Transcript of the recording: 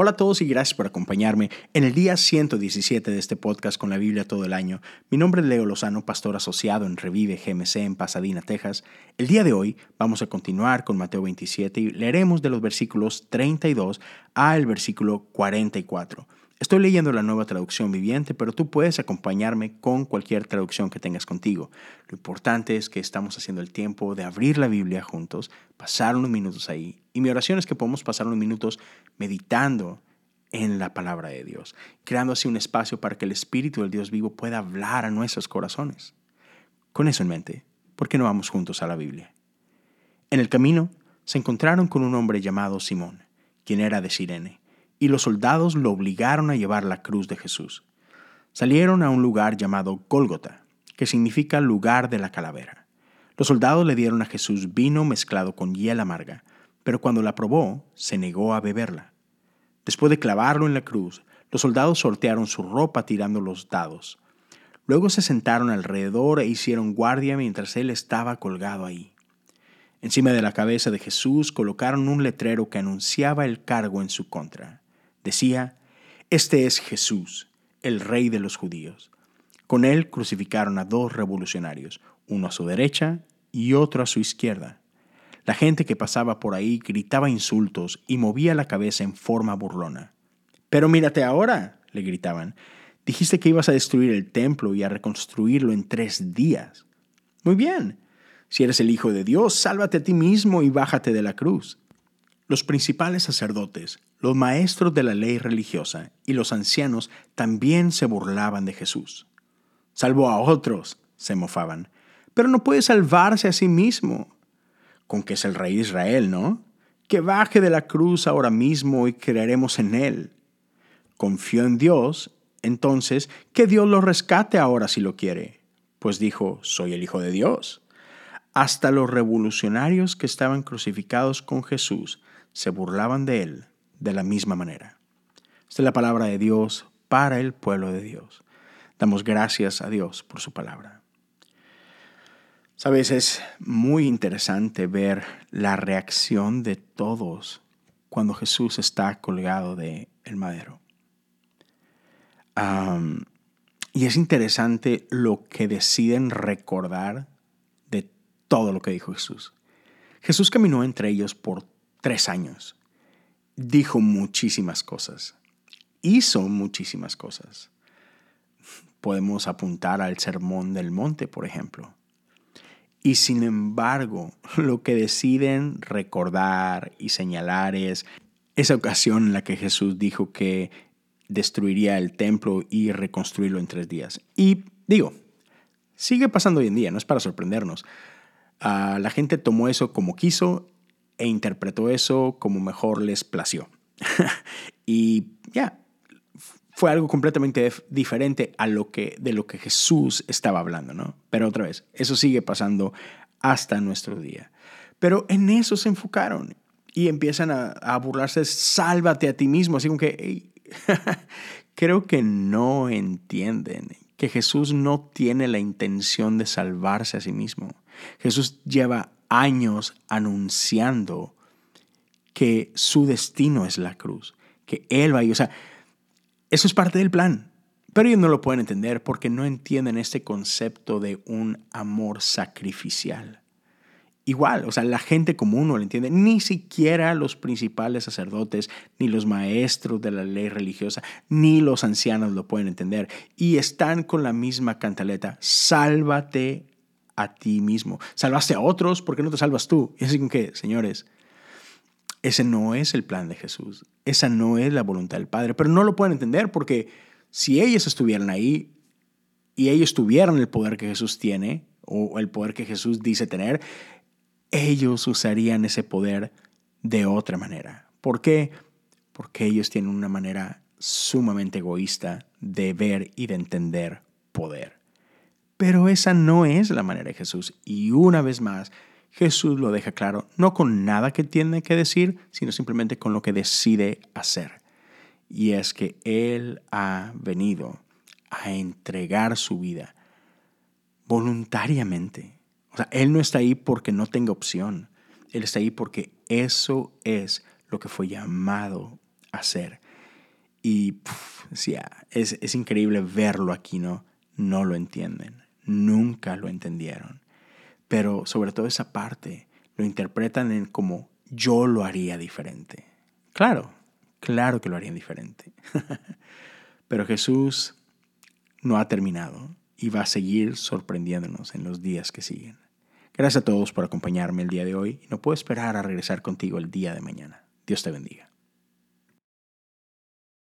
Hola a todos y gracias por acompañarme en el día 117 de este podcast con la Biblia todo el año. Mi nombre es Leo Lozano, pastor asociado en Revive GMC en Pasadena, Texas. El día de hoy vamos a continuar con Mateo 27 y leeremos de los versículos 32 al versículo 44. Estoy leyendo la nueva traducción viviente, pero tú puedes acompañarme con cualquier traducción que tengas contigo. Lo importante es que estamos haciendo el tiempo de abrir la Biblia juntos, pasar unos minutos ahí. Y mi oración es que podamos pasar unos minutos meditando en la palabra de Dios, creando así un espacio para que el Espíritu del Dios vivo pueda hablar a nuestros corazones. Con eso en mente, ¿por qué no vamos juntos a la Biblia? En el camino se encontraron con un hombre llamado Simón, quien era de Sirene y los soldados lo obligaron a llevar la cruz de Jesús. Salieron a un lugar llamado Gólgota, que significa lugar de la calavera. Los soldados le dieron a Jesús vino mezclado con hiel amarga, pero cuando la probó, se negó a beberla. Después de clavarlo en la cruz, los soldados sortearon su ropa tirando los dados. Luego se sentaron alrededor e hicieron guardia mientras él estaba colgado ahí. Encima de la cabeza de Jesús colocaron un letrero que anunciaba el cargo en su contra. Decía, Este es Jesús, el rey de los judíos. Con él crucificaron a dos revolucionarios, uno a su derecha y otro a su izquierda. La gente que pasaba por ahí gritaba insultos y movía la cabeza en forma burlona. Pero mírate ahora, le gritaban. Dijiste que ibas a destruir el templo y a reconstruirlo en tres días. Muy bien. Si eres el Hijo de Dios, sálvate a ti mismo y bájate de la cruz. Los principales sacerdotes, los maestros de la ley religiosa y los ancianos también se burlaban de Jesús. Salvó a otros, se mofaban, pero no puede salvarse a sí mismo. Con que es el rey de Israel, ¿no? Que baje de la cruz ahora mismo y creeremos en él. Confió en Dios, entonces que Dios lo rescate ahora si lo quiere, pues dijo, soy el Hijo de Dios. Hasta los revolucionarios que estaban crucificados con Jesús se burlaban de él de la misma manera. Esta es la palabra de Dios para el pueblo de Dios. Damos gracias a Dios por su palabra. Sabes, es muy interesante ver la reacción de todos cuando Jesús está colgado de el madero. y es interesante lo que deciden recordar de todo lo que dijo Jesús. Jesús caminó entre ellos por tres años. Dijo muchísimas cosas. Hizo muchísimas cosas. Podemos apuntar al Sermón del Monte, por ejemplo. Y sin embargo, lo que deciden recordar y señalar es esa ocasión en la que Jesús dijo que destruiría el templo y reconstruirlo en tres días. Y digo, sigue pasando hoy en día, no es para sorprendernos. Ah, la gente tomó eso como quiso e interpretó eso como mejor les plació. y ya, fue algo completamente diferente a lo que, de lo que Jesús estaba hablando, ¿no? Pero otra vez, eso sigue pasando hasta nuestro día. Pero en eso se enfocaron y empiezan a, burlarse, sálvate a ti mismo, así como que creo que no entienden que Jesús no tiene la intención de salvarse a sí mismo. Jesús lleva años anunciando que su destino es la cruz, que Él va a ir. O sea, eso es parte del plan. Pero ellos no lo pueden entender porque no entienden este concepto de un amor sacrificial. Igual, o sea, la gente común no lo entiende, ni siquiera los principales sacerdotes, ni los maestros de la ley religiosa, ni los ancianos lo pueden entender. Y están con la misma cantaleta, sálvate a ti mismo. Salvaste a otros, ¿por qué no te salvas tú? Y así que, señores, ese no es el plan de Jesús. Esa no es la voluntad del Padre. Pero no lo pueden entender porque si ellos estuvieran ahí y ellos tuvieran el poder que Jesús tiene o el poder que Jesús dice tener, ellos usarían ese poder de otra manera. ¿Por qué? Porque ellos tienen una manera sumamente egoísta de ver y de entender poder. Pero esa no es la manera de Jesús. Y una vez más, Jesús lo deja claro, no con nada que tiene que decir, sino simplemente con lo que decide hacer. Y es que Él ha venido a entregar su vida voluntariamente. O sea, Él no está ahí porque no tenga opción. Él está ahí porque eso es lo que fue llamado a hacer. Y es, es increíble verlo aquí, ¿no? No lo entienden, nunca lo entendieron. Pero sobre todo esa parte lo interpretan en como yo lo haría diferente. Claro, claro que lo harían diferente. Pero Jesús no ha terminado y va a seguir sorprendiéndonos en los días que siguen. Gracias a todos por acompañarme el día de hoy y no puedo esperar a regresar contigo el día de mañana. Dios te bendiga.